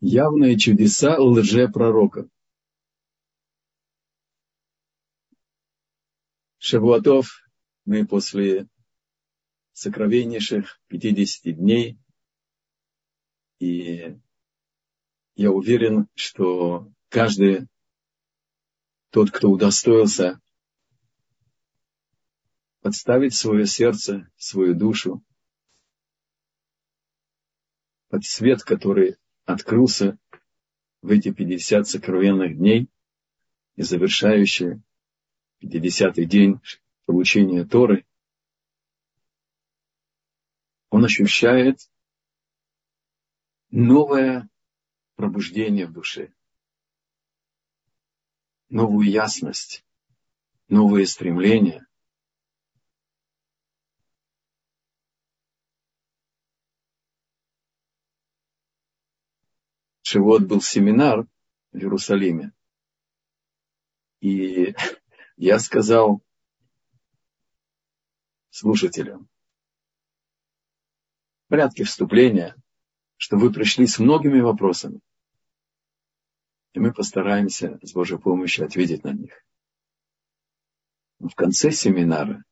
Явные чудеса лжепророков. Шавуатов мы после сокровеннейших 50 дней. И я уверен, что каждый тот, кто удостоился подставить свое сердце, свою душу под свет, который открылся в эти 50 сокровенных дней и завершающий 50-й день получения Торы, он ощущает новое пробуждение в душе, новую ясность, новые стремления. Шивот был семинар в Иерусалиме. И я сказал слушателям, в порядке вступления, что вы пришли с многими вопросами. И мы постараемся с Божьей помощью ответить на них. Но в конце семинара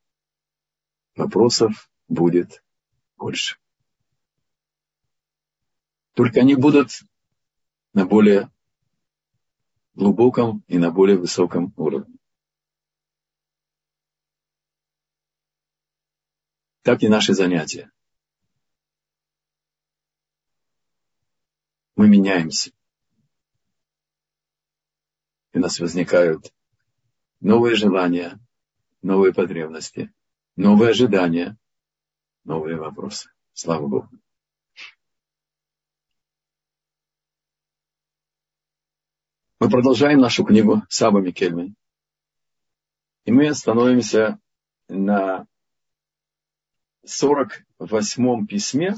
вопросов будет больше. Только они будут на более глубоком и на более высоком уровне. Так и наши занятия. Мы меняемся. И у нас возникают новые желания, новые потребности, новые ожидания, новые вопросы. Слава Богу. Мы продолжаем нашу книгу Саба Микельмин. И мы остановимся на 48-м письме,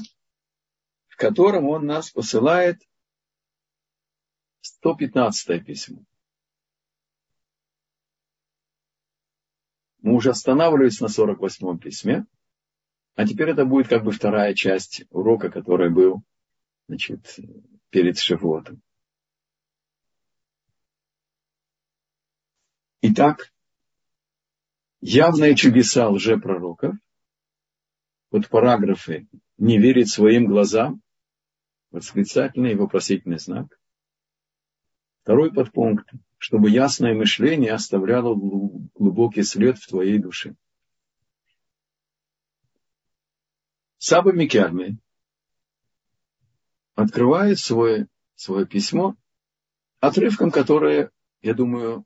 в котором он нас посылает 115 письмо. Мы уже останавливались на 48-м письме, а теперь это будет как бы вторая часть урока, который был значит, перед Шивотом. Итак, явные чудеса лжепророков, вот параграфы «не верить своим глазам», восклицательный и вопросительный знак. Второй подпункт, чтобы ясное мышление оставляло глубокий след в твоей душе. Саба Микярми открывает свое, свое письмо отрывком, которое, я думаю,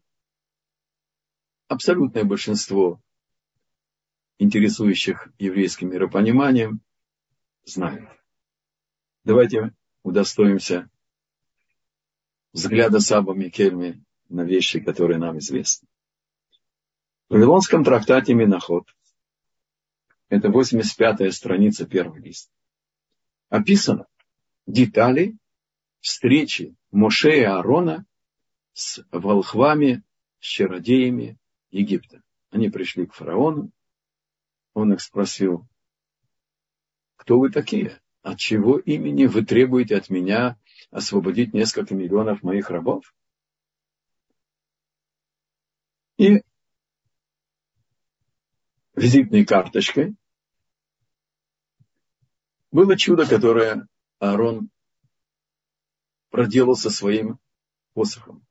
абсолютное большинство интересующих еврейским миропониманием знают. Давайте удостоимся взгляда Саба Микельми на вещи, которые нам известны. В Вавилонском трактате Миноход, это 85-я страница, первый лист, описано детали встречи Моше и Аарона с волхвами, с чародеями Египта. Они пришли к фараону. Он их спросил, кто вы такие? От чего имени вы требуете от меня освободить несколько миллионов моих рабов? И визитной карточкой было чудо, которое Аарон проделал со своим посохом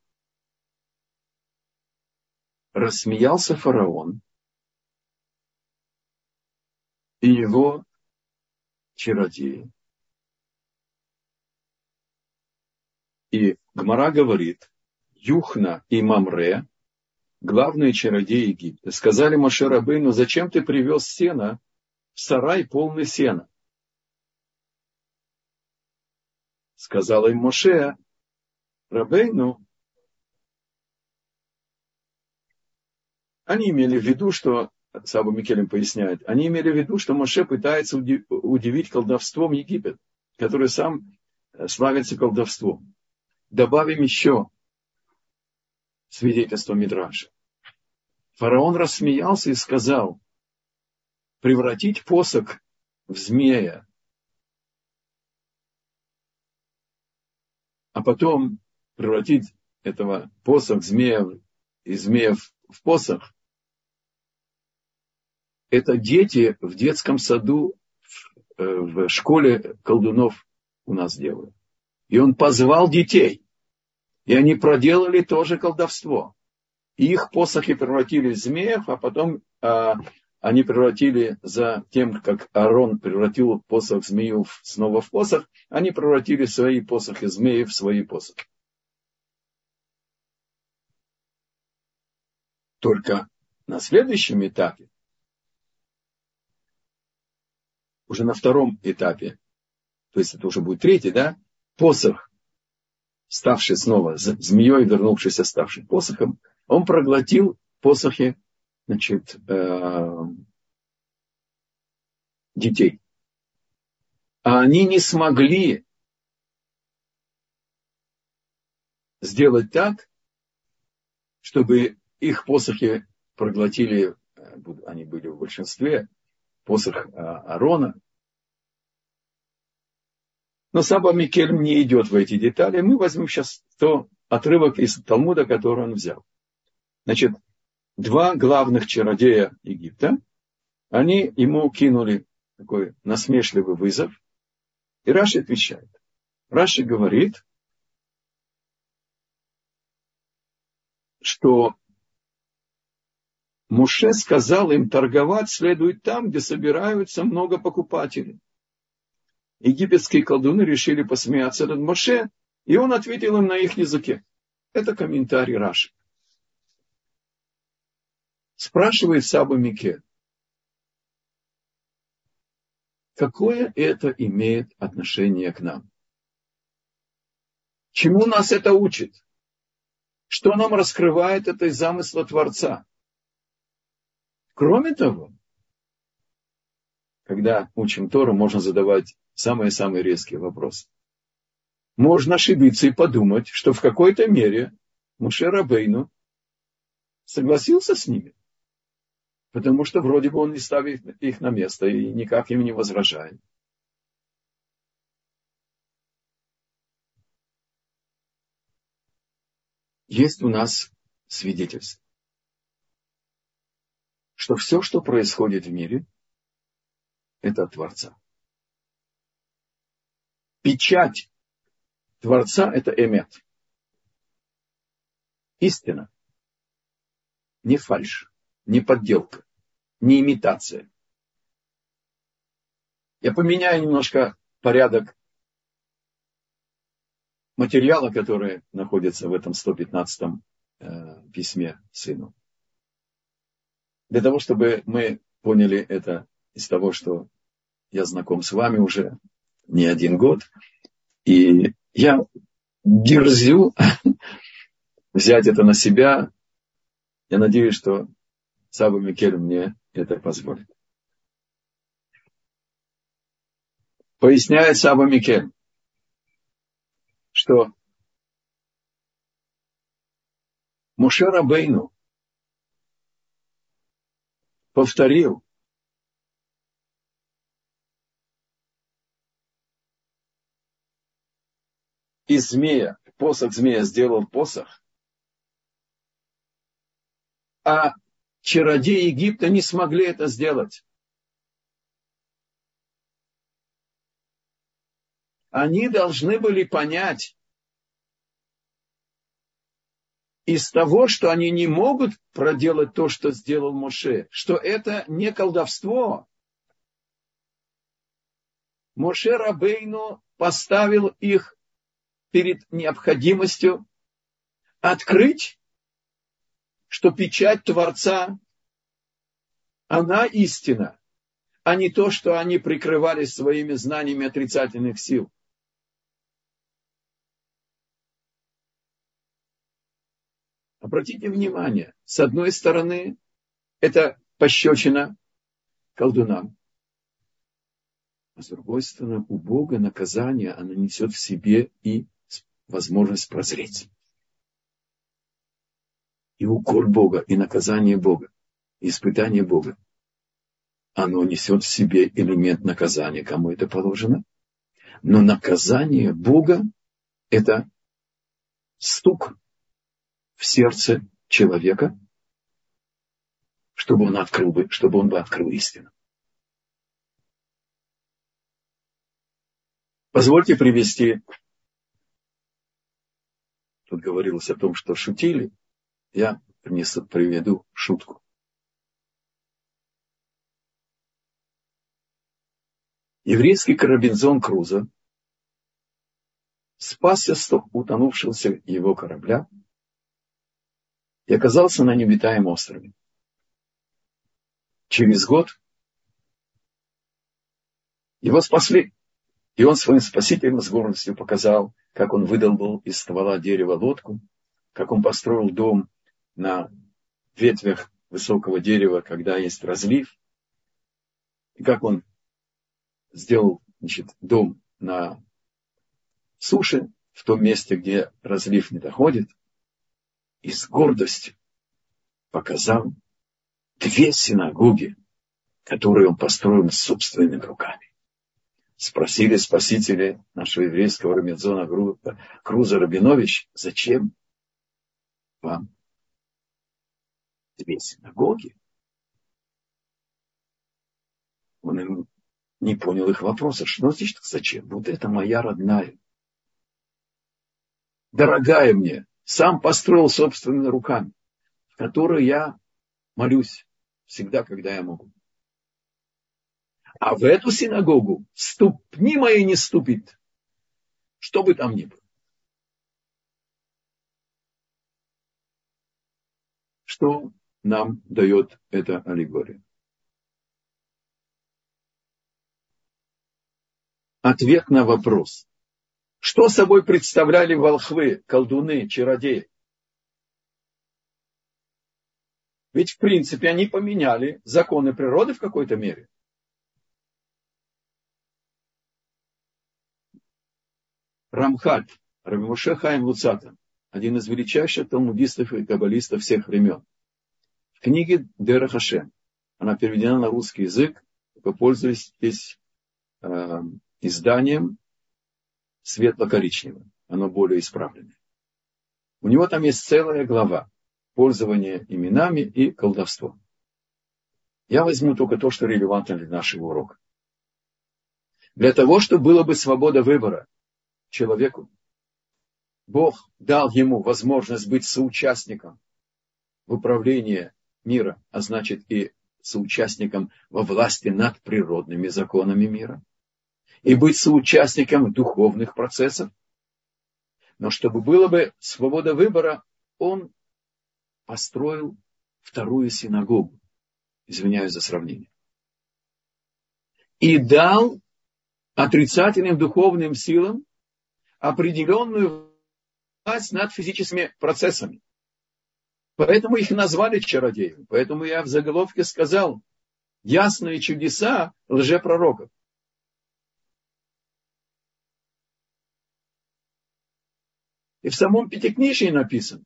рассмеялся фараон и его чародеи. И Гмара говорит, Юхна и Мамре, главные чародеи Египта, сказали Моше Рабейну, зачем ты привез сено в сарай полный сена? Сказала им Моше, Рабейну, Они имели в виду, что, Саба Микелем поясняет, они имели в виду, что Моше пытается удивить колдовством Египет, который сам э, славится колдовством. Добавим еще свидетельство Мидраша. Фараон рассмеялся и сказал, превратить посох в змея а потом превратить этого посох змея из змеев в посох, это дети в детском саду, в э, школе колдунов у нас делают. И он позвал детей. И они проделали тоже колдовство. Их посохи превратили в змеев, а потом а, они превратили за тем, как Аарон превратил посох змею снова в посох, они превратили свои посохи змеи в свои посохи. Только на следующем этапе, уже на втором этапе, то есть это уже будет третий, да, посох, ставший снова змеей, вернувшийся, ставший посохом, он проглотил посохи значит, э, детей. А они не смогли сделать так, чтобы их посохи проглотили, э, они были в большинстве, посох э, Арона. Но Саба Микель не идет в эти детали. Мы возьмем сейчас то отрывок из Талмуда, который он взял. Значит, два главных чародея Египта, они ему кинули такой насмешливый вызов, и Раши отвечает. Раши говорит, что Муше сказал им, торговать следует там, где собираются много покупателей. Египетские колдуны решили посмеяться над Моше, и он ответил им на их языке. Это комментарий Раши. Спрашивает Саба Мике, какое это имеет отношение к нам? Чему нас это учит? Что нам раскрывает это из замысла Творца? Кроме того, когда учим Тору, можно задавать самые-самые резкие вопросы. Можно ошибиться и подумать, что в какой-то мере Муше Рабейну согласился с ними потому что вроде бы он не ставит их на место и никак им не возражает. Есть у нас свидетельство, что все, что происходит в мире, это от Творца. Печать Творца – это эмет. Истина. Не фальшь не подделка, не имитация. Я поменяю немножко порядок материала, который находится в этом 115 э, письме сыну. Для того, чтобы мы поняли это из того, что я знаком с вами уже не один год, и я дерзю взять это на себя. Я надеюсь, что Саба Микель мне это позволит. Поясняет Саба Микель, что Мушера Бейну повторил из змея, посох змея сделал посох, а чародеи Египта не смогли это сделать. Они должны были понять из того, что они не могут проделать то, что сделал Моше, что это не колдовство. Моше Рабейну поставил их перед необходимостью открыть что печать Творца, она истина, а не то, что они прикрывались своими знаниями отрицательных сил. Обратите внимание, с одной стороны, это пощечина колдунам, а с другой стороны, у Бога наказание, оно несет в себе и возможность прозреть и укор Бога, и наказание Бога, и испытание Бога, оно несет в себе элемент наказания, кому это положено. Но наказание Бога – это стук в сердце человека, чтобы он открыл бы, чтобы он бы открыл истину. Позвольте привести, тут говорилось о том, что шутили, я приведу шутку. Еврейский Робинзон Крузо спасся с утонувшегося его корабля и оказался на необитаемом острове. Через год его спасли. И он своим спасителям с гордостью показал, как он выдолбал из ствола дерева лодку, как он построил дом на ветвях высокого дерева, когда есть разлив, и как он сделал значит, дом на суше, в том месте, где разлив не доходит, и с гордостью показал две синагоги, которые он построил собственными руками. Спросили спасители нашего еврейского Рамедзона Круза Рабинович, зачем вам две синагоги? Он им не понял их вопроса. Что значит зачем? Вот это моя родная. Дорогая мне, сам построил собственными руками, в которую я молюсь всегда, когда я могу. А в эту синагогу ступни мои не ступит, что бы там ни было. Что нам дает эта аллегория? Ответ на вопрос. Что собой представляли волхвы, колдуны, чародеи? Ведь, в принципе, они поменяли законы природы в какой-то мере. Рамхаль, Рамише Хайм Луцата, один из величайших талмудистов и каббалистов всех времен. В книге Дера Хашем, она переведена на русский язык, попользуясь э, изданием светло-коричневым. Оно более исправленное. У него там есть целая глава пользование именами и колдовство. Я возьму только то, что релевантно для нашего урока. Для того, чтобы была бы свобода выбора человеку, Бог дал ему возможность быть соучастником в управлении мира, а значит и соучастником во власти над природными законами мира, и быть соучастником духовных процессов. Но чтобы было бы свобода выбора, он построил вторую синагогу. Извиняюсь за сравнение. И дал отрицательным духовным силам определенную власть над физическими процессами. Поэтому их назвали чародеями. Поэтому я в заголовке сказал ясные чудеса лжепророков. И в самом Пятикнижии написано,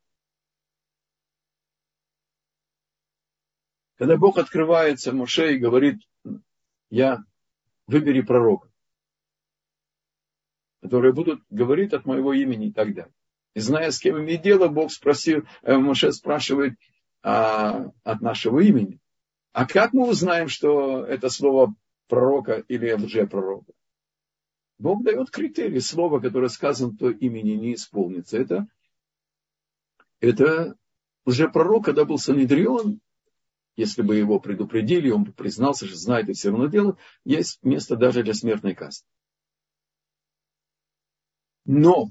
Когда Бог открывается Моше и говорит, я выбери пророка, которые будут говорить от моего имени и так далее. И зная, с кем имеет дело, Бог спросил, э, Моше спрашивает а, от нашего имени. А как мы узнаем, что это слово пророка или лжепророка? Бог дает критерии. Слово, которое сказано, то имени не исполнится. Это, это лжепророк, когда был Санедрион, если бы его предупредили, он бы признался, что знает и все равно делает, есть место даже для смертной казни. Но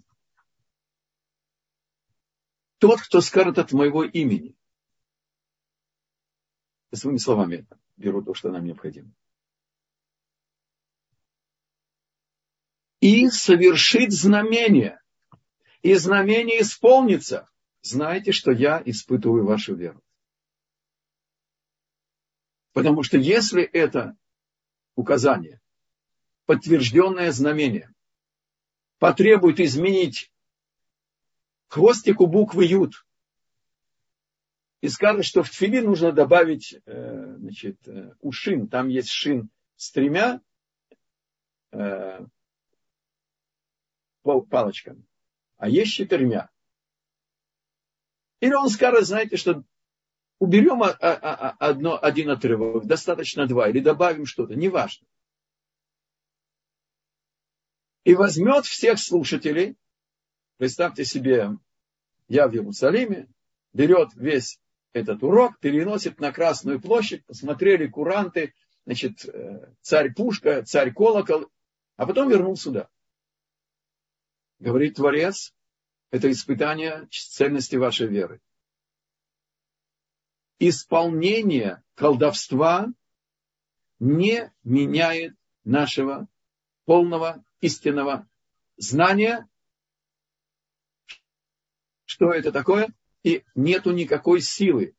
тот, кто скажет от моего имени, своими словами беру то, что нам необходимо, и совершит знамение, и знамение исполнится, знаете, что я испытываю вашу веру. Потому что если это указание, подтвержденное знамение, потребует изменить хвостику буквы Ют, и скажет, что в тфили нужно добавить э, значит, э, ушин, там есть шин с тремя э, палочками, а есть четырьмя. Или он скажет, знаете, что уберем одно, один отрывок, достаточно два, или добавим что-то, неважно. И возьмет всех слушателей, представьте себе, я в Иерусалиме, берет весь этот урок, переносит на Красную площадь, посмотрели куранты, значит, э, царь Пушка, царь Колокол, а потом вернул сюда. Говорит Творец, это испытание цельности вашей веры. Исполнение колдовства не меняет нашего полного истинного знания, что это такое, и нету никакой силы.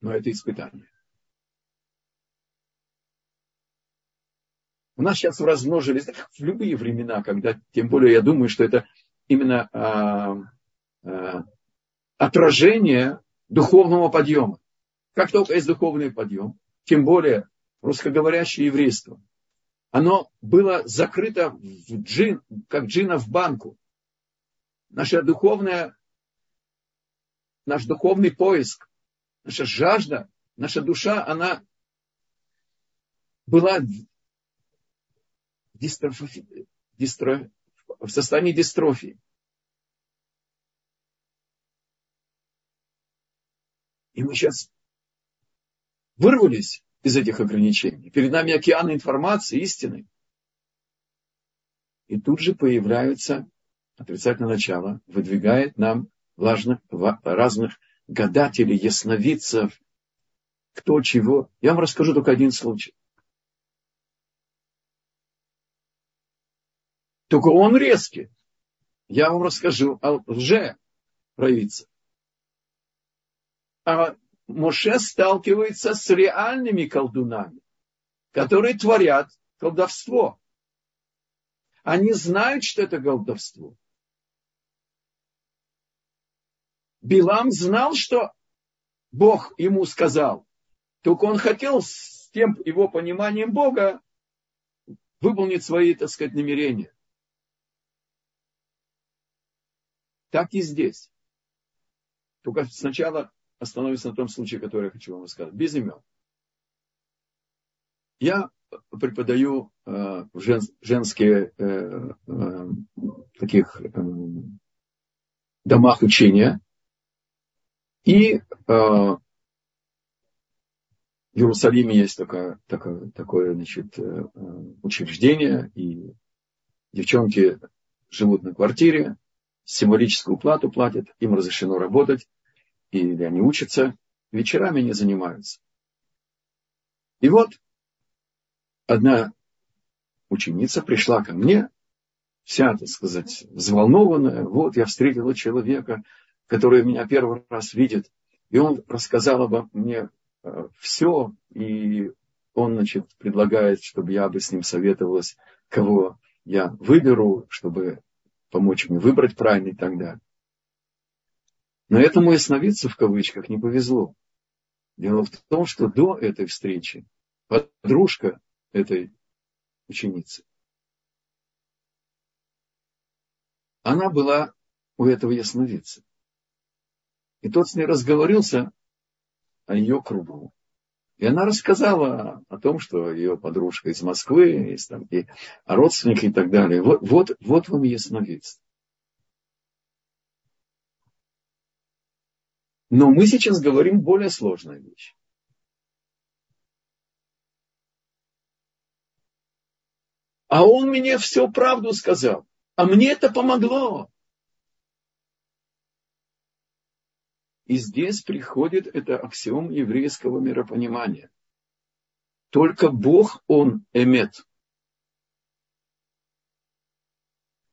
Но это испытание. У нас сейчас размножились, в любые времена, когда, тем более я думаю, что это именно а, а, отражение духовного подъема. Как только есть духовный подъем, тем более русскоговорящее еврейство, оно было закрыто в джин, как джина в банку. Наша духовная, наш духовный поиск, наша жажда, наша душа, она была дистрофи, дистро, в состоянии дистрофии. И мы сейчас вырвались из этих ограничений. Перед нами океан информации, истины. И тут же появляются отрицательное начало, выдвигает нам важных, разных гадателей, ясновидцев, кто чего. Я вам расскажу только один случай. Только он резкий. Я вам расскажу о лже провидце. А Моше сталкивается с реальными колдунами, которые творят колдовство. Они знают, что это колдовство. Билам знал, что Бог ему сказал. Только он хотел с тем его пониманием Бога выполнить свои, так сказать, намерения. Так и здесь. Только сначала остановимся на том случае, который я хочу вам рассказать. Без имен. Я преподаю э, жен, женские э, э, таких э, домах учения. И э, в Иерусалиме есть такое, такое, такое значит, э, учреждение, и девчонки живут на квартире, символическую плату платят, им разрешено работать, или они учатся, вечерами не занимаются. И вот одна ученица пришла ко мне, вся, так сказать, взволнованная. Вот я встретила человека, который меня первый раз видит. И он рассказал обо мне э, все, и он, значит, предлагает, чтобы я бы с ним советовалась, кого я выберу, чтобы помочь мне выбрать правильно и так далее. Но этому ясновидцу в кавычках не повезло. Дело в том, что до этой встречи подружка этой ученицы, она была у этого ясновидца. И тот с ней разговорился о ее кругу. И она рассказала о том, что ее подружка из Москвы, есть там, и родственники и так далее. Вот, вот, вот вам ясновидство. Но мы сейчас говорим более сложную вещь. А он мне всю правду сказал. А мне это помогло. И здесь приходит это аксиом еврейского миропонимания. Только Бог, Он эмет.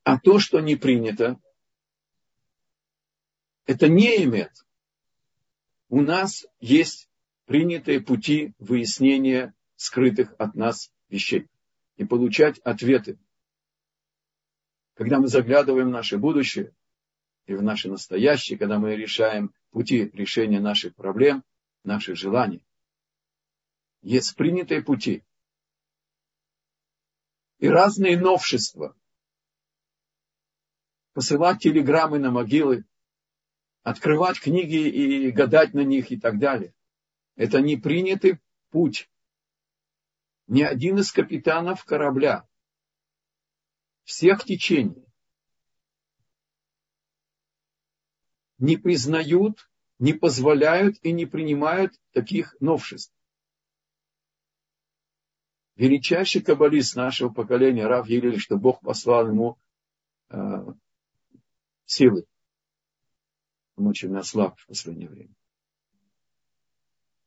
А то, что не принято, это не эмет. У нас есть принятые пути выяснения скрытых от нас вещей и получать ответы. Когда мы заглядываем в наше будущее и в наше настоящее, когда мы решаем пути решения наших проблем, наших желаний. Есть принятые пути. И разные новшества. Посылать телеграммы на могилы открывать книги и гадать на них и так далее. Это не принятый путь. Ни один из капитанов корабля всех течений не признают, не позволяют и не принимают таких новшеств. Величайший каббалист нашего поколения, Рав Елель, что Бог послал ему э, силы. Он очень ослаб в последнее время.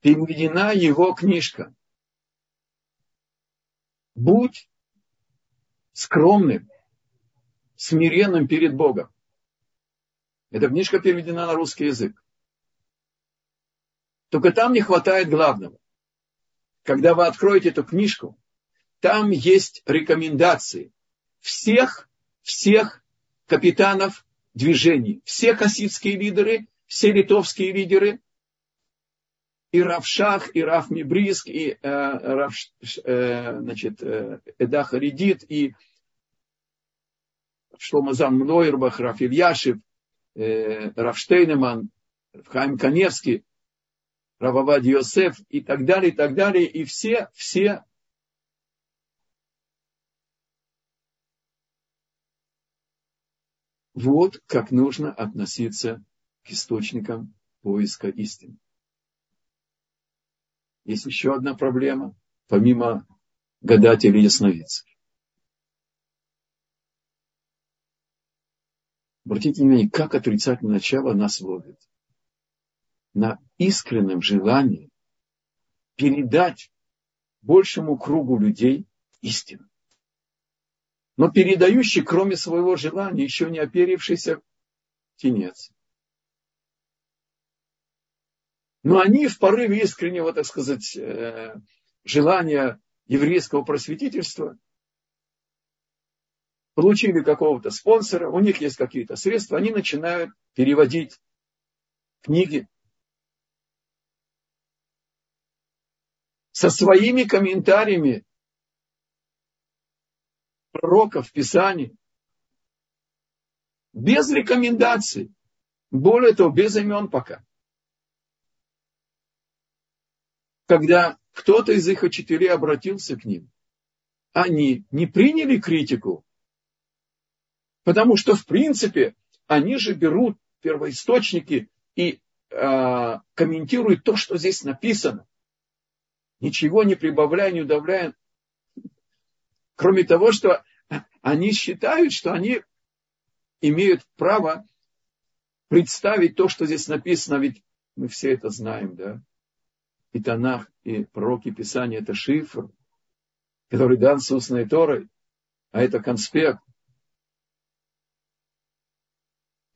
Переведена его книжка. Будь скромным, смиренным перед Богом. Эта книжка переведена на русский язык. Только там не хватает главного. Когда вы откроете эту книжку, там есть рекомендации всех, всех капитанов движений, все хасидские лидеры, все литовские лидеры, и Равшах, и Рав Мибриск, и э, Рав, э, значит, э, Эда Харидит, и Шломазан Мнойрбах, Раф Ильяшев, э, Раф Штейнеман, Хайм Каневский, Рававад Йосеф и так далее, и так далее. И все, все Вот как нужно относиться к источникам поиска истины. Есть еще одна проблема, помимо гадателей и ясновидцев. Обратите внимание, как отрицательное начало нас ловит. На искреннем желании передать большему кругу людей истину. Но передающий, кроме своего желания, еще не оперившийся тенец. Но они в порыве искреннего, так сказать, э, желания еврейского просветительства получили какого-то спонсора, у них есть какие-то средства, они начинают переводить книги со своими комментариями пророков, Писаний, без рекомендаций, более того, без имен пока. Когда кто-то из их учителей обратился к ним, они не приняли критику, Потому что, в принципе, они же берут первоисточники и э, комментируют то, что здесь написано. Ничего не прибавляя, не удавляя. Кроме того, что они считают, что они имеют право представить то, что здесь написано, ведь мы все это знаем, да. И Танах, и пророки Писания – это шифр, который дан с устной Торой, а это конспект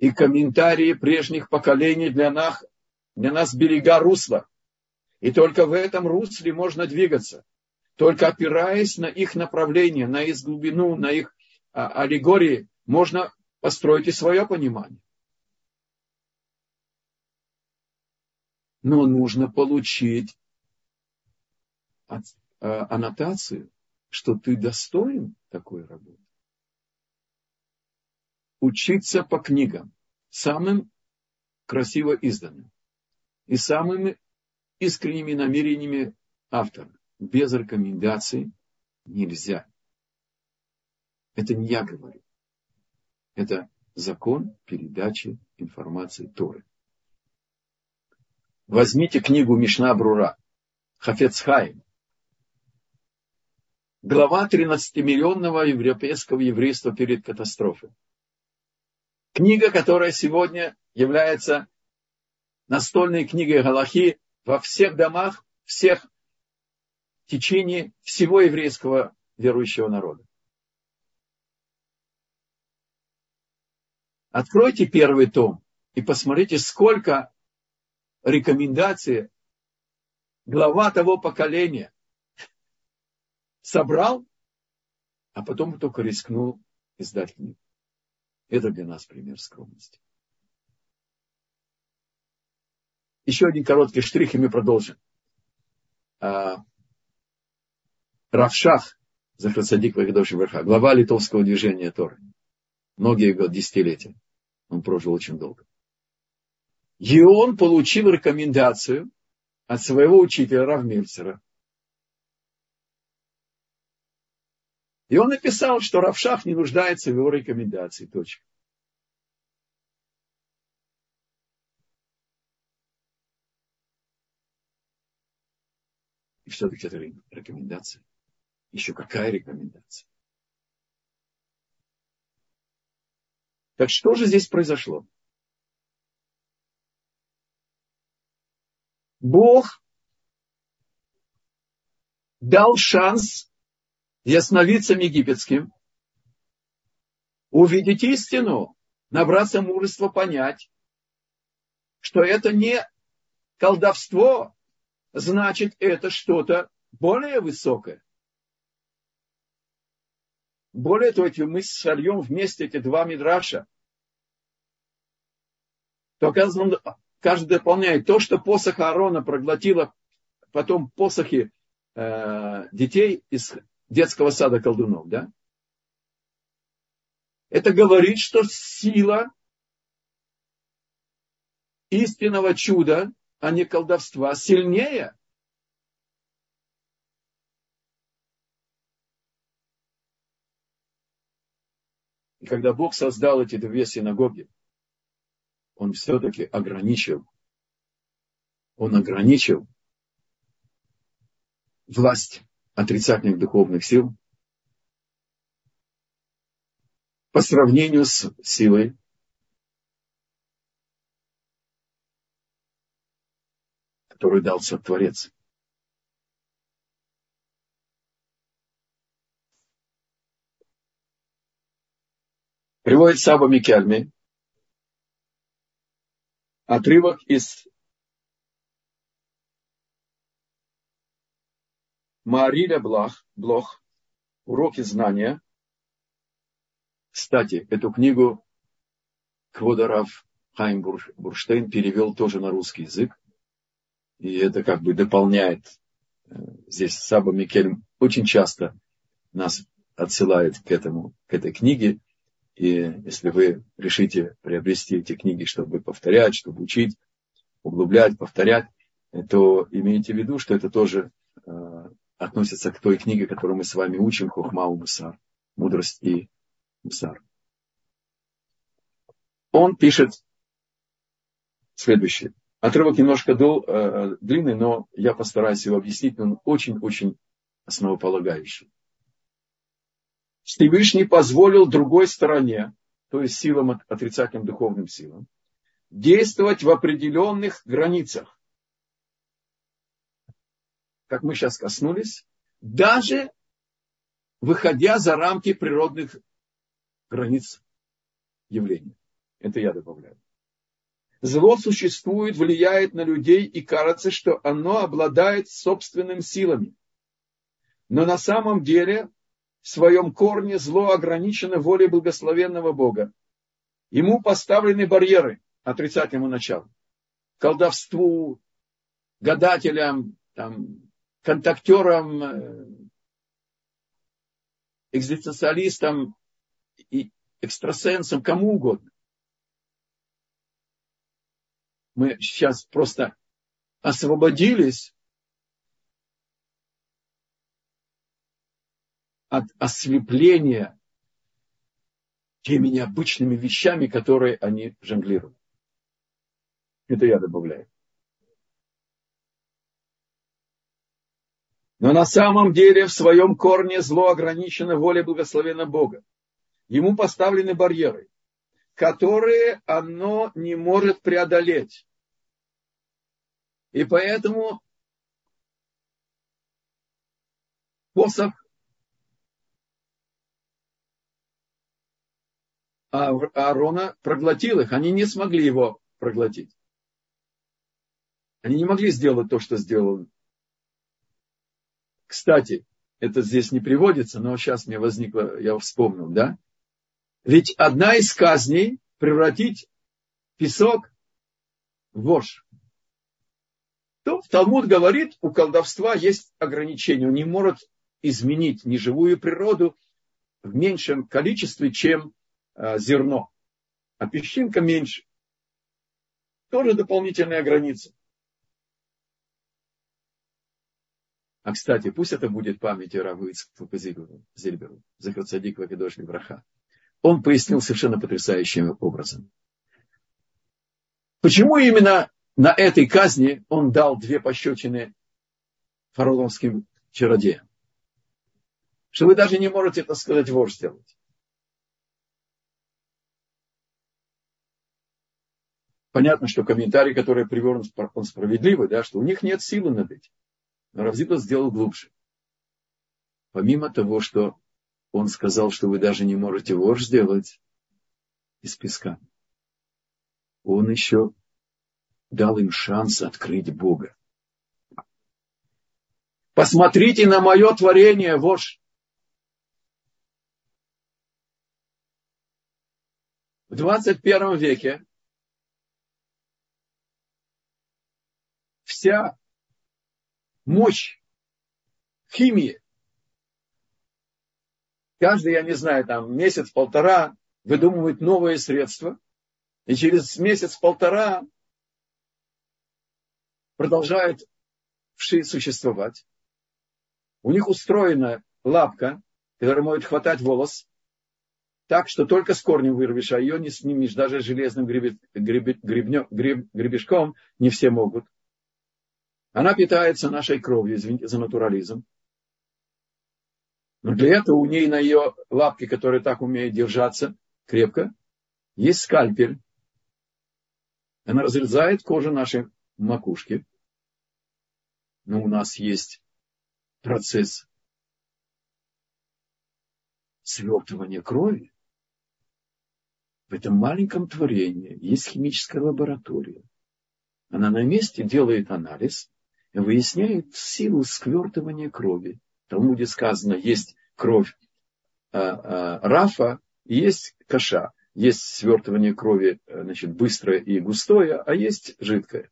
и комментарии прежних поколений для нас, для нас берега русла. И только в этом русле можно двигаться. Только опираясь на их направление, на их глубину, на их а, аллегории, можно построить и свое понимание. Но нужно получить а, аннотацию, что ты достоин такой работы учиться по книгам, самым красиво изданным и самыми искренними намерениями автора. Без рекомендаций нельзя. Это не я говорю. Это закон передачи информации Торы. Возьмите книгу Мишна Брура, Хафецхайм, глава 13-миллионного европейского еврейства перед катастрофой. Книга, которая сегодня является настольной книгой Галахи во всех домах, всех течений всего еврейского верующего народа. Откройте первый том и посмотрите, сколько рекомендаций глава того поколения собрал, а потом только рискнул издать книгу. Это для нас пример скромности. Еще один короткий штрих, и мы продолжим. А, Равшах, Захрацадик Вагадовший Верха, глава литовского движения Торы. Многие годы, десятилетия. Он прожил очень долго. И он получил рекомендацию от своего учителя Равмельцера. И он написал, что Равшах не нуждается в его рекомендации. Точка. И все-таки это рекомендация. Еще какая рекомендация? Так что же здесь произошло? Бог дал шанс ясновидцам египетским увидеть истину, набраться мужества понять, что это не колдовство, значит, это что-то более высокое. Более того, если мы сольем вместе эти два мидраша, то каждый дополняет то, что посох Аарона проглотила потом посохи э, детей из детского сада колдунов, да? Это говорит, что сила истинного чуда, а не колдовства, сильнее, И когда Бог создал эти две синагоги, Он все-таки ограничил, Он ограничил власть отрицательных духовных сил по сравнению с силой которую дал Творец. Приводит Саба Микельми отрывок из Мариля Блах, Блох, уроки знания. Кстати, эту книгу Кводарав Хайм Бурштейн перевел тоже на русский язык. И это как бы дополняет. Э, здесь Саба Микель очень часто нас отсылает к этому, к этой книге. И если вы решите приобрести эти книги, чтобы повторять, чтобы учить, углублять, повторять, то имейте в виду, что это тоже э, относится к той книге, которую мы с вами учим, Хохмау Мусар, мудрость и Мусар. Он пишет следующее. Отрывок немножко дол, э, длинный, но я постараюсь его объяснить, он очень-очень основополагающий. Всевышний позволил другой стороне, то есть силам, отрицательным духовным силам, действовать в определенных границах. Как мы сейчас коснулись, даже выходя за рамки природных границ явления. Это я добавляю. Зло существует, влияет на людей, и кажется, что оно обладает собственными силами. Но на самом деле в своем корне зло ограничено волей благословенного Бога. Ему поставлены барьеры отрицательному началу. Колдовству, гадателям, там, контактерам, э, экзистенциалистам и экстрасенсам, кому угодно. Мы сейчас просто освободились от ослепления теми необычными вещами, которые они жонглируют. Это я добавляю. Но на самом деле в своем корне зло ограничено волей благословенного Бога. Ему поставлены барьеры, которые оно не может преодолеть. И поэтому посох Аарона проглотил их. Они не смогли его проглотить. Они не могли сделать то, что сделал. Кстати, это здесь не приводится, но сейчас мне возникло, я вспомнил, да? Ведь одна из казней превратить песок в вож. То Талмуд говорит, у колдовства есть ограничение. Он не может изменить неживую природу в меньшем количестве, чем Э, зерно, а песчинка меньше. Тоже дополнительная граница. А, кстати, пусть это будет память Раву Ицхаку Зильберу, Захарцадик Вакидош Браха. Он пояснил совершенно потрясающим образом. Почему именно на этой казни он дал две пощечины фараонским чародеям? Что вы даже не можете, так сказать, вор сделать. Понятно, что комментарий, который привел, он справедливый, да, что у них нет силы над этим. Но Равзиба сделал глубже. Помимо того, что он сказал, что вы даже не можете вор сделать из песка, он еще дал им шанс открыть Бога. Посмотрите на мое творение, вож. В 21 веке вся мощь химии. Каждый, я не знаю, там месяц-полтора выдумывает новые средства, и через месяц-полтора продолжает вши существовать. У них устроена лапка, которая может хватать волос, так, что только с корнем вырвешь, а ее не снимешь, даже железным гребе, гребе, гребнё, греб, гребешком не все могут. Она питается нашей кровью, извините за натурализм. Но для этого у ней на ее лапке, которая так умеет держаться крепко, есть скальпель. Она разрезает кожу нашей макушки. Но у нас есть процесс свертывания крови. В этом маленьком творении есть химическая лаборатория. Она на месте делает анализ выясняет силу сквертывания крови. В Талмуде сказано, есть кровь а, а, Рафа, есть каша. Есть свертывание крови значит, быстрое и густое, а есть жидкое.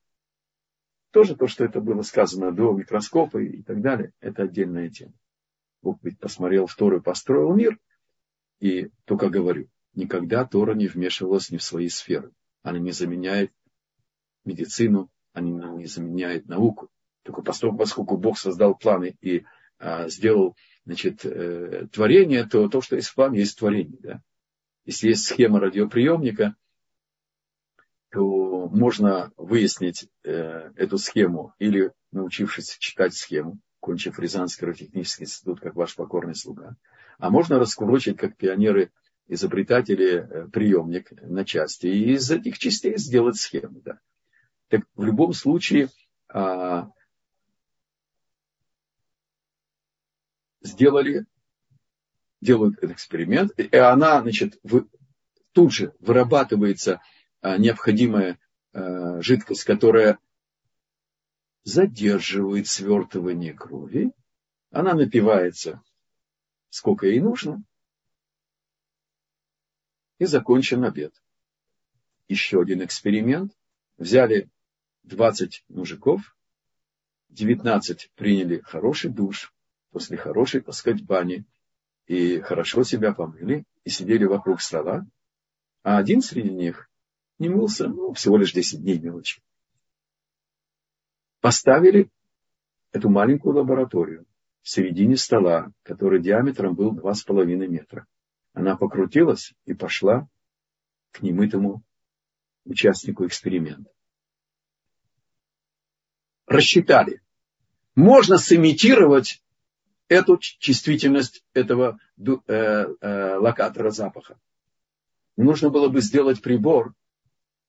Тоже то, что это было сказано до микроскопа и так далее, это отдельная тема. Бог ведь посмотрел второй, построил мир. И только говорю, никогда Тора не вмешивалась ни в свои сферы. Она не заменяет медицину, она не заменяет науку. Только поскольку, Бог создал планы и а, сделал значит, э, творение, то то, что есть в плане, есть творение. Да? Если есть схема радиоприемника, то можно выяснить э, эту схему или научившись читать схему, кончив Рязанский радиотехнический институт, как ваш покорный слуга. А можно раскурочить, как пионеры, изобретатели, э, приемник на части, и из этих частей сделать схему. Да. Так в любом случае, а, сделали, делают этот эксперимент, и она, значит, вы, тут же вырабатывается а, необходимая а, жидкость, которая задерживает свертывание крови. Она напивается, сколько ей нужно, и закончен обед. Еще один эксперимент. Взяли 20 мужиков, 19 приняли хороший душ, после хорошей, так сказать, бани, и хорошо себя помыли, и сидели вокруг стола, а один среди них не мылся, ну, всего лишь 10 дней мелочи. Поставили эту маленькую лабораторию в середине стола, который диаметром был 2,5 метра. Она покрутилась и пошла к немытому участнику эксперимента. Рассчитали. Можно сымитировать эту чувствительность этого э, э, локатора запаха. Нужно было бы сделать прибор,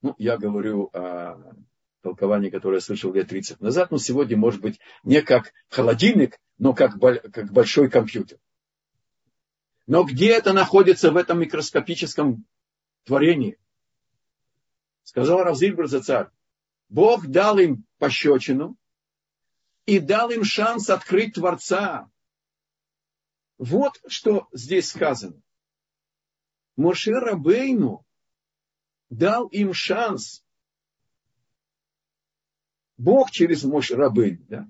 ну, я говорю о толковании, которое я слышал лет 30 назад, но сегодня, может быть, не как холодильник, но как, как большой компьютер. Но где это находится в этом микроскопическом творении? Сказал Равзильбер царь. Бог дал им пощечину и дал им шанс открыть Творца. Вот что здесь сказано. Моше Рабейну дал им шанс. Бог через Моше Рабейну, да,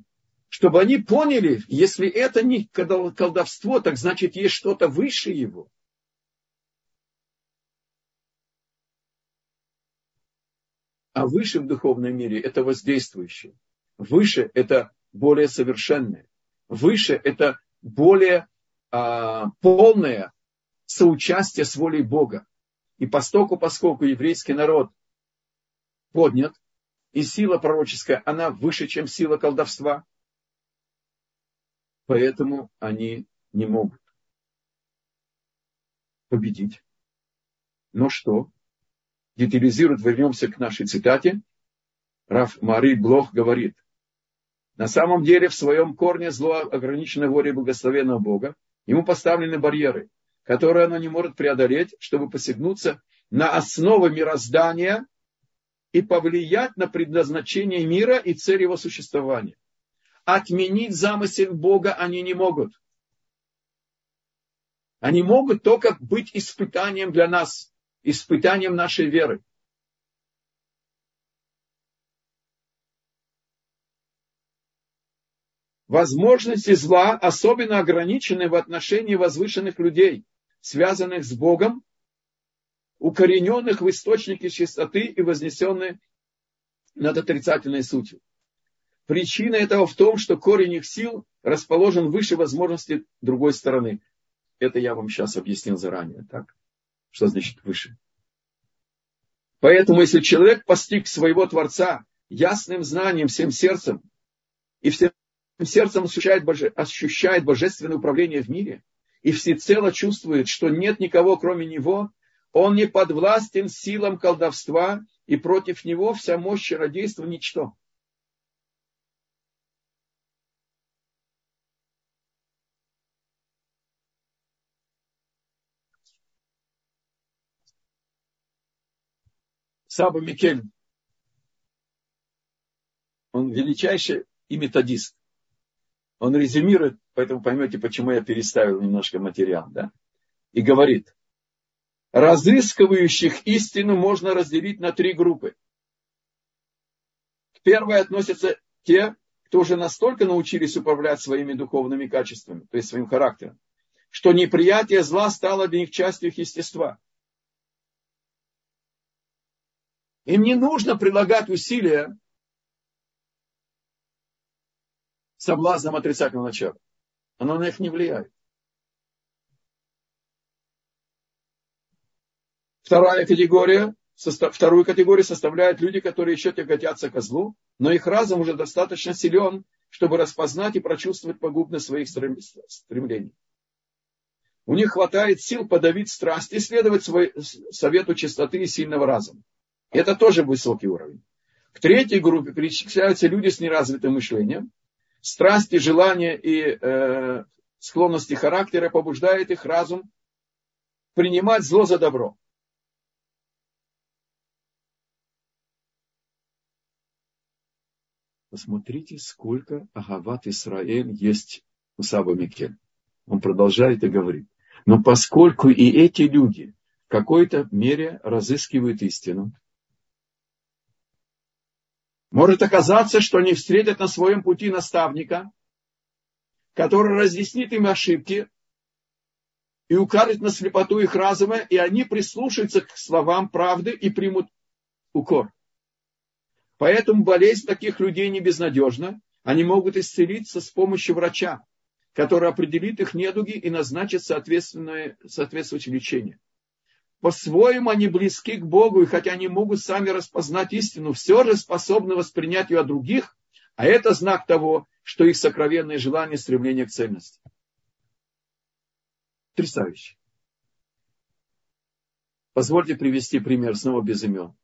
чтобы они поняли, если это не колдовство, так значит есть что-то выше его. А выше в духовном мире это воздействующее. Выше это более совершенное. Выше это более полное соучастие с волей Бога. И постоку, поскольку еврейский народ поднят, и сила пророческая, она выше, чем сила колдовства, поэтому они не могут победить. Но что? Детализирует, вернемся к нашей цитате. Раф Мари Блох говорит, на самом деле в своем корне зло ограничено волей благословенного Бога. Ему поставлены барьеры, которые оно не может преодолеть, чтобы посягнуться на основы мироздания и повлиять на предназначение мира и цель его существования. Отменить замысел Бога они не могут. Они могут только быть испытанием для нас, испытанием нашей веры. Возможности зла особенно ограничены в отношении возвышенных людей, связанных с Богом укорененных в источнике чистоты и вознесенные над отрицательной сутью. Причина этого в том, что корень их сил расположен выше возможности другой стороны. Это я вам сейчас объяснил заранее. Так? Что значит выше? Поэтому, если человек постиг своего Творца ясным знанием, всем сердцем, и всем сердцем ощущает, боже, ощущает божественное управление в мире, и всецело чувствует, что нет никого, кроме него, он не подвластен силам колдовства, и против него вся мощь чародейства ничто. Саба Микель, он величайший и методист. Он резюмирует, поэтому поймете, почему я переставил немножко материал, да? И говорит, разыскивающих истину можно разделить на три группы. Первое относятся те, кто уже настолько научились управлять своими духовными качествами, то есть своим характером, что неприятие зла стало для них частью их естества. Им не нужно прилагать усилия соблазнам отрицательного начала. Оно на них не влияет. Вторая категория, вторую категорию составляют люди, которые еще тяготятся ко злу, но их разум уже достаточно силен, чтобы распознать и прочувствовать погубность своих стремлений. У них хватает сил подавить страсть и следовать свой, совету чистоты и сильного разума. Это тоже высокий уровень. К третьей группе причисляются люди с неразвитым мышлением. Страсти, желания и э, склонности характера побуждают их разум принимать зло за добро. Посмотрите, сколько Агават Исраэль есть у Саба Микель. Он продолжает и говорит. Но поскольку и эти люди в какой-то мере разыскивают истину, может оказаться, что они встретят на своем пути наставника, который разъяснит им ошибки и укажет на слепоту их разума, и они прислушаются к словам правды и примут укор. Поэтому болезнь таких людей не безнадежна. Они могут исцелиться с помощью врача, который определит их недуги и назначит соответствующее лечение. По-своему они близки к Богу, и хотя они могут сами распознать истину, все же способны воспринять ее от других, а это знак того, что их сокровенное желание, стремление к цельности. Потрясающе. Позвольте привести пример снова без имен.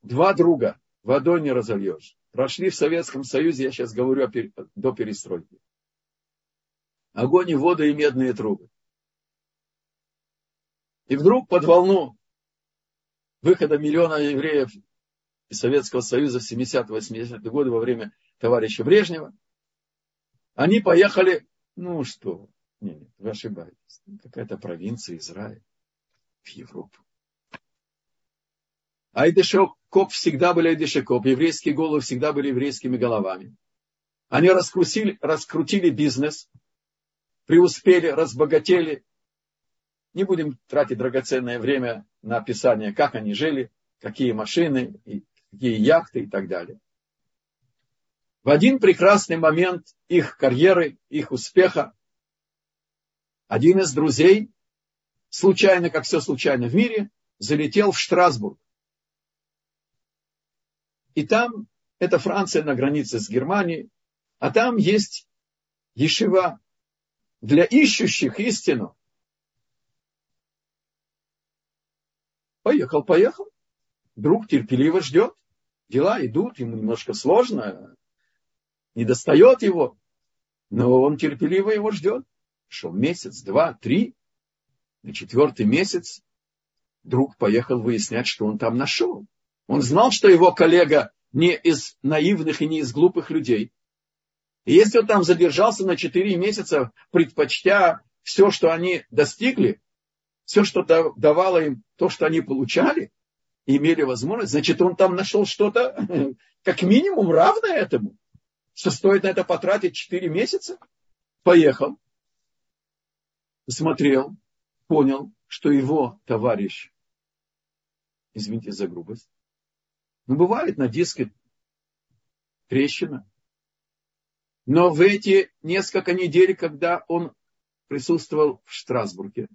Два друга водой не разольешь. Прошли в Советском Союзе, я сейчас говорю до перестройки. Огонь и вода и медные трубы. И вдруг под волну выхода миллиона евреев из Советского Союза в 70-80-е годы во время товарища Брежнева, они поехали, ну что, нет, нет, вы ошибаетесь, какая-то провинция Израиль в Европу. Айдешокоп всегда были Айдешокоп, еврейские головы всегда были еврейскими головами. Они раскрутили, раскрутили бизнес, преуспели, разбогатели. Не будем тратить драгоценное время на описание, как они жили, какие машины, какие яхты и так далее. В один прекрасный момент их карьеры, их успеха, один из друзей, случайно, как все случайно в мире, залетел в Штрасбург. И там, это Франция на границе с Германией, а там есть Ешива для ищущих истину. Поехал, поехал. Друг терпеливо ждет. Дела идут, ему немножко сложно, не достает его, но он терпеливо его ждет. Шел месяц, два, три. На четвертый месяц друг поехал выяснять, что он там нашел. Он знал, что его коллега не из наивных и не из глупых людей. И если он там задержался на четыре месяца, предпочтя все, что они достигли, все, что давало им то, что они получали, имели возможность, значит, он там нашел что-то, как минимум, равное этому что стоит на это потратить 4 месяца? Поехал, посмотрел, понял, что его товарищ, извините за грубость, ну, бывает на диске трещина. Но в эти несколько недель, когда он присутствовал в Штрасбурге,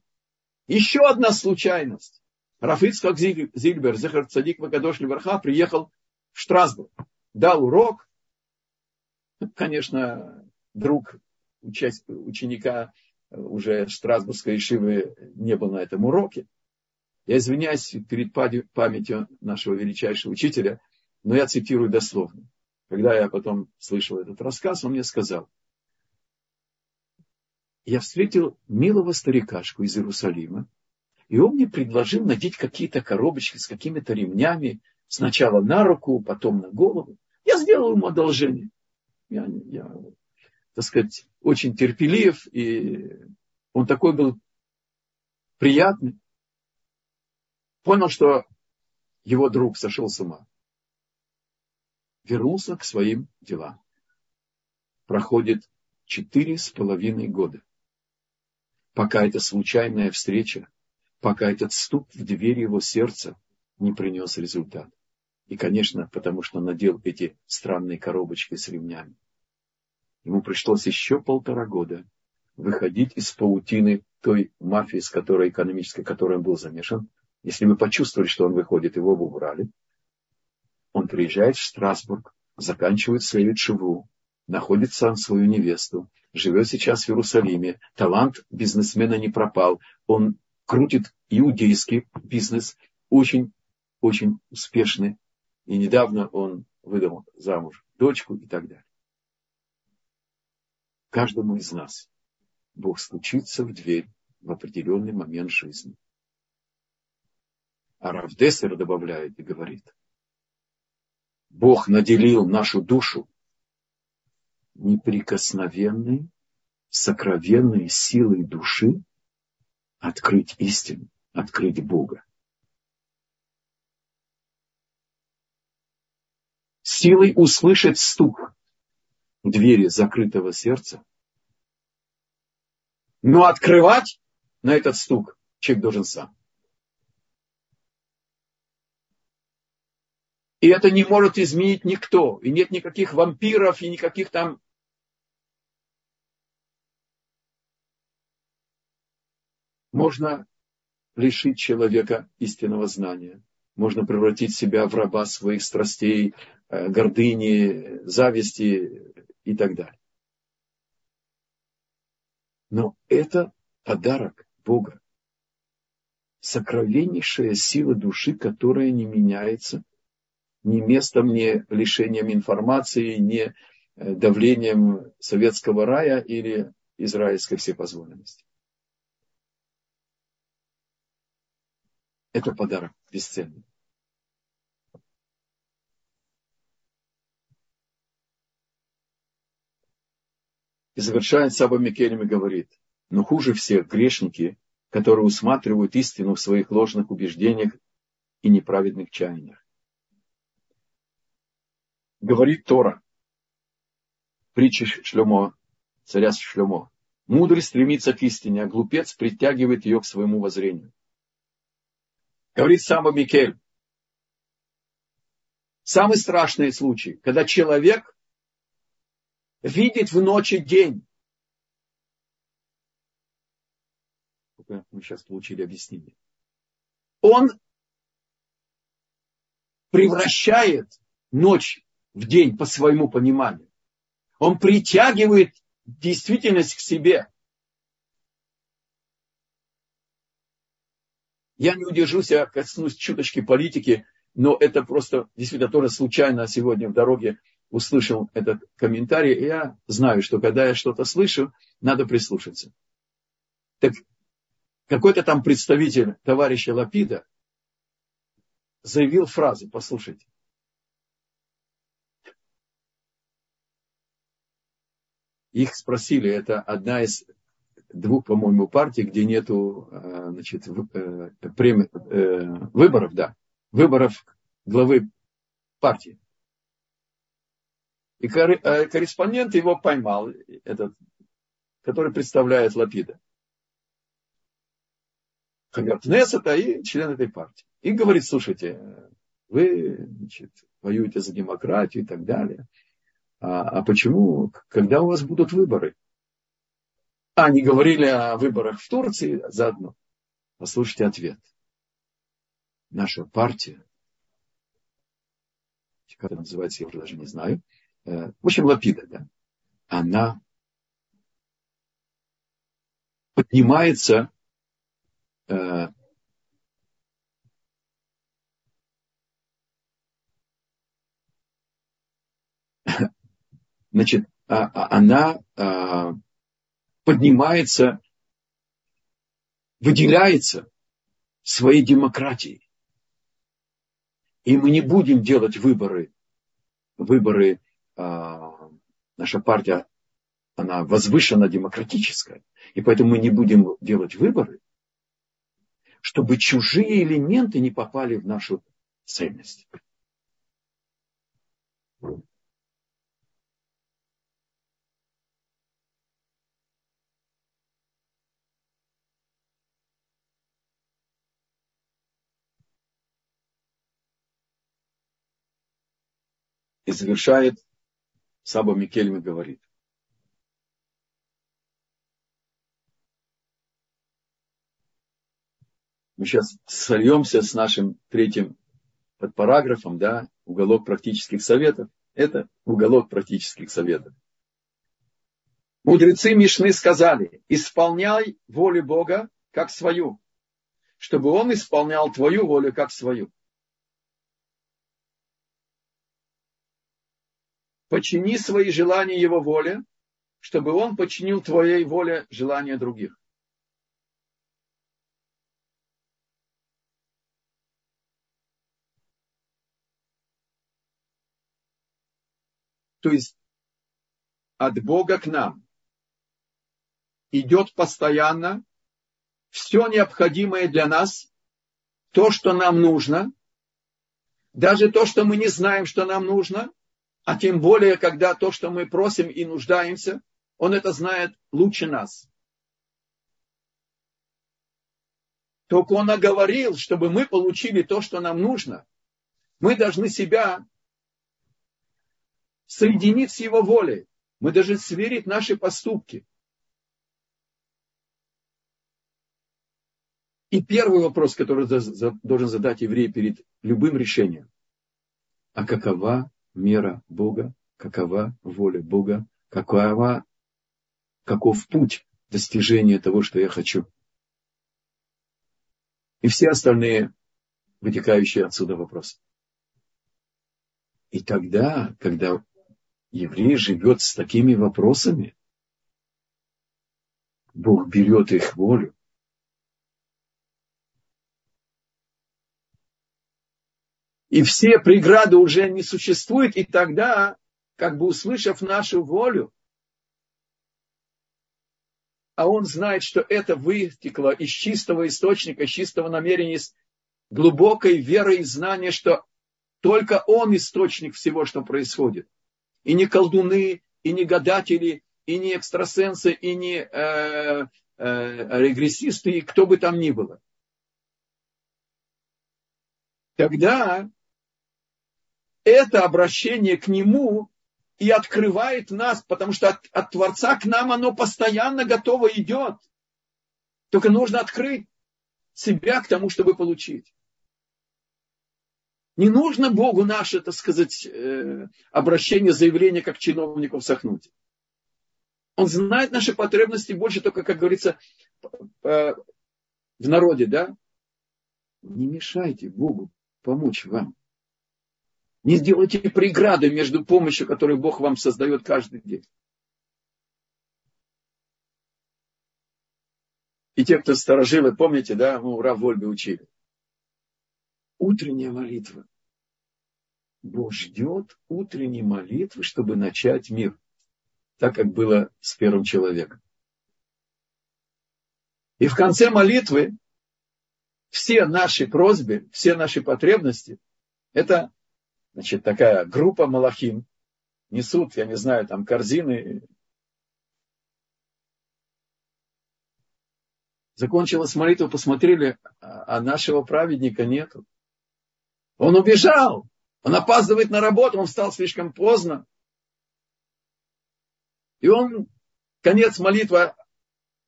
еще одна случайность. Рафицкак Зильбер, Зехар Цадик Вакадош Леверха, приехал в Штрасбург, дал урок, Конечно, друг ученика уже Страсбургской Ишивы не был на этом уроке. Я извиняюсь перед памятью нашего величайшего учителя, но я цитирую дословно. Когда я потом слышал этот рассказ, он мне сказал, я встретил милого старикашку из Иерусалима, и он мне предложил надеть какие-то коробочки с какими-то ремнями, сначала на руку, потом на голову. Я сделал ему одолжение. Я, я, так сказать, очень терпелив, и он такой был приятный. Понял, что его друг сошел с ума. Вернулся к своим делам. Проходит четыре с половиной года. Пока эта случайная встреча, пока этот стук в дверь его сердца не принес результат. И, конечно, потому что надел эти странные коробочки с ремнями. Ему пришлось еще полтора года выходить из паутины той мафии, с которой, экономической, которой он был замешан. Если вы почувствовали, что он выходит, его бы убрали. Он приезжает в Страсбург, заканчивает свою шиву, находит сам свою невесту, живет сейчас в Иерусалиме. Талант бизнесмена не пропал. Он крутит иудейский бизнес, очень, очень успешный. И недавно он выдал замуж дочку и так далее. Каждому из нас Бог стучится в дверь в определенный момент жизни. А Равдесер добавляет и говорит, Бог наделил нашу душу неприкосновенной, сокровенной силой души открыть истину, открыть Бога. силой услышать стук двери закрытого сердца. Но открывать на этот стук человек должен сам. И это не может изменить никто. И нет никаких вампиров, и никаких там можно лишить человека истинного знания. Можно превратить себя в раба своих страстей, Э, гордыни, зависти и так далее. Но это подарок Бога. Сокровеннейшая сила души, которая не меняется ни местом, ни лишением информации, ни э, давлением советского рая или израильской всепозволенности. Это подарок бесценный. И завершает Саба Микелем и говорит, но хуже всех грешники, которые усматривают истину в своих ложных убеждениях и неправедных чаяниях. Говорит Тора, притча Шлемо, царя Шлемо. Мудрый стремится к истине, а глупец притягивает ее к своему воззрению. Говорит Саба Микель, Самый страшный случай, когда человек видит в ночи день. Мы сейчас получили объяснение. Он превращает ночь в день по своему пониманию. Он притягивает действительность к себе. Я не удержусь, я коснусь чуточки политики, но это просто действительно тоже случайно сегодня в дороге услышал этот комментарий, и я знаю, что когда я что-то слышу, надо прислушаться. Так какой-то там представитель товарища Лапида заявил фразу, послушайте. Их спросили, это одна из двух, по-моему, партий, где нету э, значит, э. Э, выборов, да, выборов главы партии. И корреспондент его поймал, этот, который представляет Лапида. Кнессета и член этой партии. И говорит, слушайте, вы значит, воюете за демократию и так далее. А, а почему, когда у вас будут выборы? А, они говорили о выборах в Турции заодно. Послушайте ответ. Наша партия, как это называется, я уже даже не знаю. Э, в общем, Лапида, да, она поднимается э, значит, а, а, она а, поднимается, выделяется своей демократией. И мы не будем делать выборы, выборы, наша партия, она возвышенно демократическая, и поэтому мы не будем делать выборы, чтобы чужие элементы не попали в нашу ценность. И завершает, Саба Микельми говорит. Мы сейчас сольемся с нашим третьим подпараграфом, да, уголок практических советов. Это уголок практических советов. Мудрецы Мишны сказали, исполняй волю Бога как свою, чтобы Он исполнял твою волю как свою. Почини свои желания его воле, чтобы он починил твоей воле желания других. То есть от Бога к нам идет постоянно все необходимое для нас, то, что нам нужно, даже то, что мы не знаем, что нам нужно, а тем более, когда то, что мы просим и нуждаемся, он это знает лучше нас. Только он оговорил, чтобы мы получили то, что нам нужно. Мы должны себя соединить с его волей. Мы должны сверить наши поступки. И первый вопрос, который должен задать еврей перед любым решением. А какова мера Бога, какова воля Бога, какова, каков путь достижения того, что я хочу. И все остальные вытекающие отсюда вопросы. И тогда, когда еврей живет с такими вопросами, Бог берет их волю и все преграды уже не существуют, и тогда, как бы услышав нашу волю, а он знает, что это вытекло из чистого источника, из чистого намерения, из глубокой веры и знания, что только он источник всего, что происходит. И не колдуны, и не гадатели, и не экстрасенсы, и не э, э, регрессисты, и кто бы там ни было. Тогда это обращение к Нему и открывает нас, потому что от, от Творца к нам оно постоянно готово идет. Только нужно открыть себя к тому, чтобы получить. Не нужно Богу наше, так сказать, э, обращение, заявление, как чиновнику в Сахнуте. Он знает наши потребности больше только, как говорится, в народе, да? Не мешайте Богу помочь вам. Не сделайте преграды между помощью, которую Бог вам создает каждый день. И те, кто сторожилы, помните, да, мы Рав Вольбе учили. Утренняя молитва. Бог ждет утренней молитвы, чтобы начать мир так как было с первым человеком. И в конце молитвы все наши просьбы, все наши потребности, это значит, такая группа малахим, несут, я не знаю, там корзины. Закончилась молитва, посмотрели, а нашего праведника нету. Он убежал, он опаздывает на работу, он встал слишком поздно. И он, конец молитвы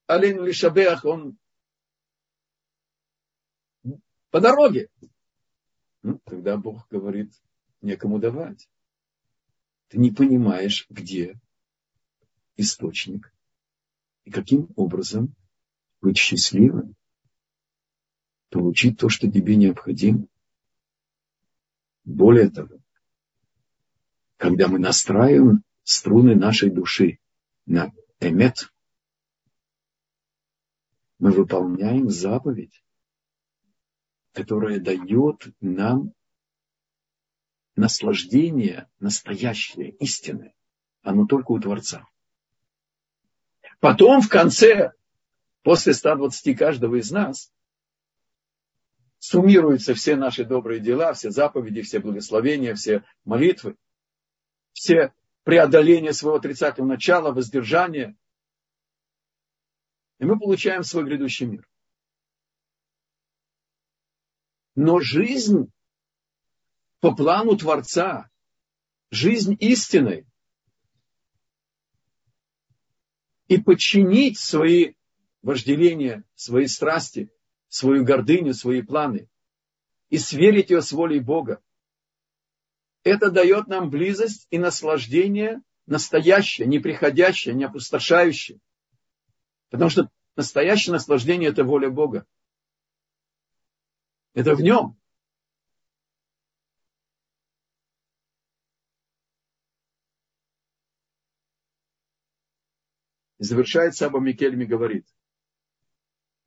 Алейну Лишабеах, он по дороге. Ну, тогда Бог говорит, некому давать. Ты не понимаешь, где источник и каким образом быть счастливым, получить то, что тебе необходимо. Более того, когда мы настраиваем струны нашей души на эмет, мы выполняем заповедь, которая дает нам наслаждение настоящее, истинное. Оно только у Творца. Потом в конце, после 120 каждого из нас, суммируются все наши добрые дела, все заповеди, все благословения, все молитвы, все преодоление своего отрицательного начала, воздержание. И мы получаем свой грядущий мир. Но жизнь по плану Творца, жизнь истинной, и подчинить свои вожделения, свои страсти, свою гордыню, свои планы, и сверить ее с волей Бога, это дает нам близость и наслаждение настоящее, неприходящее, не опустошающее. Потому что настоящее наслаждение – это воля Бога. Это в нем. И завершает Саба Микельми говорит.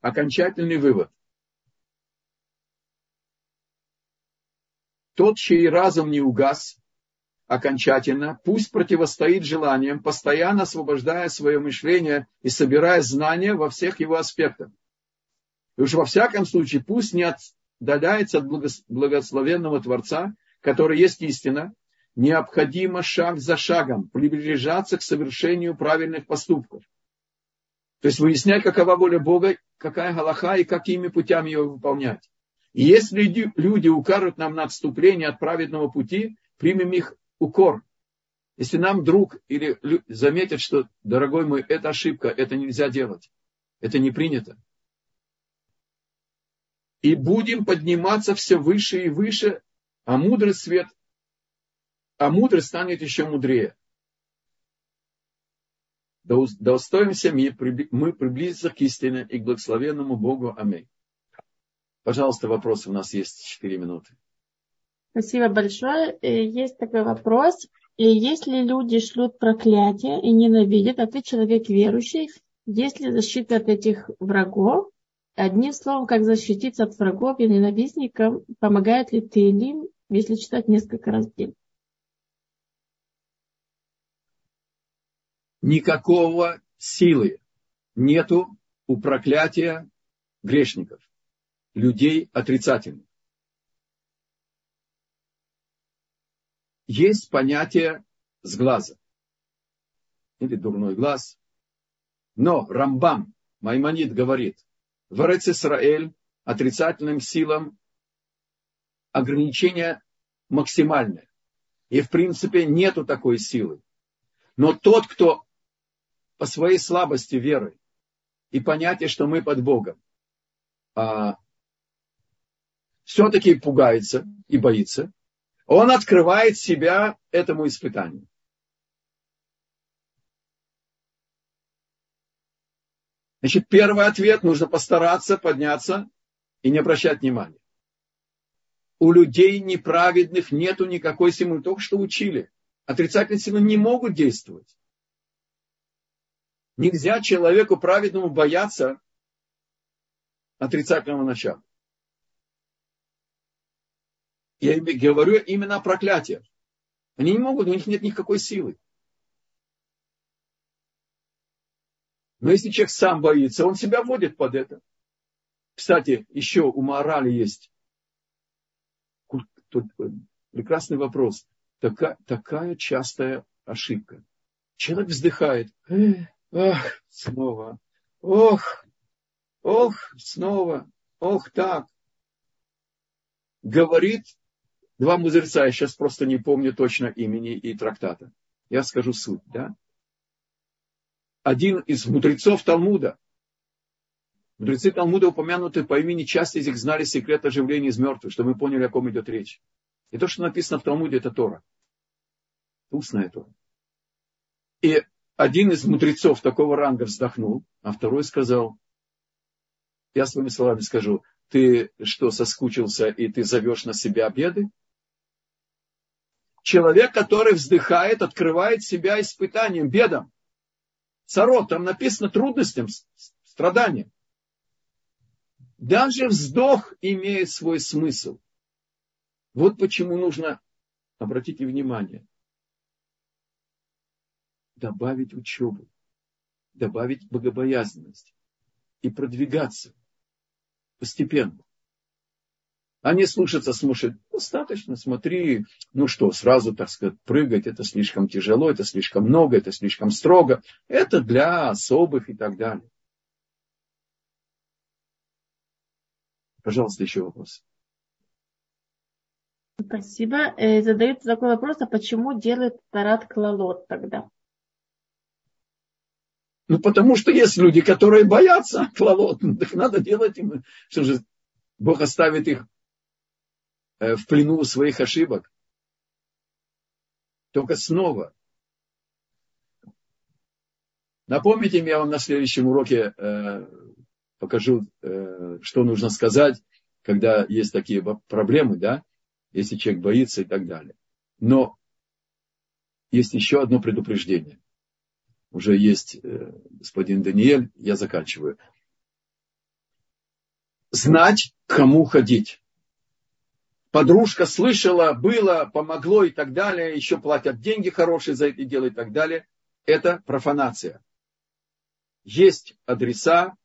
Окончательный вывод – Тот, чей разум не угас окончательно, пусть противостоит желаниям, постоянно освобождая свое мышление и собирая знания во всех его аспектах. И уж во всяком случае, пусть не отдаляется от благословенного Творца, который есть истина, необходимо шаг за шагом приближаться к совершению правильных поступков. То есть выяснять, какова воля Бога, какая галаха и какими путями ее выполнять. И если люди укажут нам на отступление от праведного пути, примем их укор. Если нам друг или заметят, что, дорогой мой, это ошибка, это нельзя делать, это не принято. И будем подниматься все выше и выше, а мудрый свет, а мудрый станет еще мудрее. Достоимся мы, мы приблизиться к истине и к благословенному Богу. Аминь. Пожалуйста, вопросы. У нас есть 4 минуты. Спасибо большое. Э, есть такой вопрос. И если люди шлют проклятие и ненавидят, а ты человек верующий, есть ли защита от этих врагов? Одним словом, как защититься от врагов и ненавистников, помогает ли ты им, если читать несколько раз в день? Никакого силы нету у проклятия грешников людей отрицательных. Есть понятие с глаза или дурной глаз. Но Рамбам, Маймонид говорит, в Исраэль отрицательным силам ограничение максимальное. И в принципе нету такой силы. Но тот, кто по своей слабости веры и понятие, что мы под Богом, а, все-таки пугается и боится, он открывает себя этому испытанию. Значит, первый ответ, нужно постараться подняться и не обращать внимания. У людей неправедных нету никакой силы, только что учили. Отрицательные силы не могут действовать. Нельзя человеку праведному бояться отрицательного начала. Я говорю именно о проклятиях. Они не могут, у них нет никакой силы. Но если человек сам боится, он себя вводит под это. Кстати, еще у морали есть тут прекрасный вопрос. Такая, такая частая ошибка. Человек вздыхает. Ах, снова. Ох, ох, снова. Ох, так. Говорит два мудреца, я сейчас просто не помню точно имени и трактата. Я скажу суть, да? Один из мудрецов Талмуда, мудрецы Талмуда упомянуты по имени, часть из них знали секрет оживления из мертвых, чтобы мы поняли, о ком идет речь. И то, что написано в Талмуде, это Тора. Устная Тора. И один из мудрецов такого ранга вздохнул, а второй сказал, я своими словами скажу, ты что, соскучился и ты зовешь на себя беды? Человек, который вздыхает, открывает себя испытанием, бедам. Царот, там написано трудностям, страданиям. Даже вздох имеет свой смысл. Вот почему нужно, обратите внимание, добавить учебу, добавить богобоязненность и продвигаться постепенно. Не слушаться, слушать, достаточно, смотри, ну что, сразу, так сказать, прыгать, это слишком тяжело, это слишком много, это слишком строго, это для особых и так далее. Пожалуйста, еще вопрос. Спасибо. Э, задают такой вопрос, а почему делают тарат клалот тогда? Ну, потому что есть люди, которые боятся клалот. Ну, так надо делать им. Что же, Бог оставит их э, в плену своих ошибок. Только снова. Напомните мне, я вам на следующем уроке э, покажу, э, что нужно сказать, когда есть такие проблемы, да, если человек боится и так далее. Но есть еще одно предупреждение уже есть э, господин Даниэль, я заканчиваю. Знать, кому ходить. Подружка слышала, было, помогло и так далее, еще платят деньги хорошие за это дело и так далее. Это профанация. Есть адреса,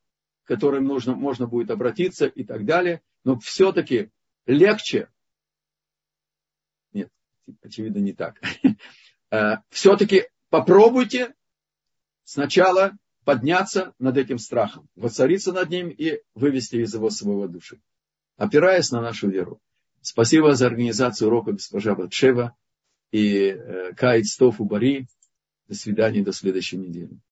к которым нужно, можно будет обратиться и так далее, но все-таки легче, нет, очевидно не так, э, все-таки попробуйте сначала подняться над этим страхом, воцариться над ним и вывести из его своего души, опираясь на нашу веру. Спасибо за организацию урока госпожа Батшева и э, Каид Стофу Бари. До свидания, до следующей недели.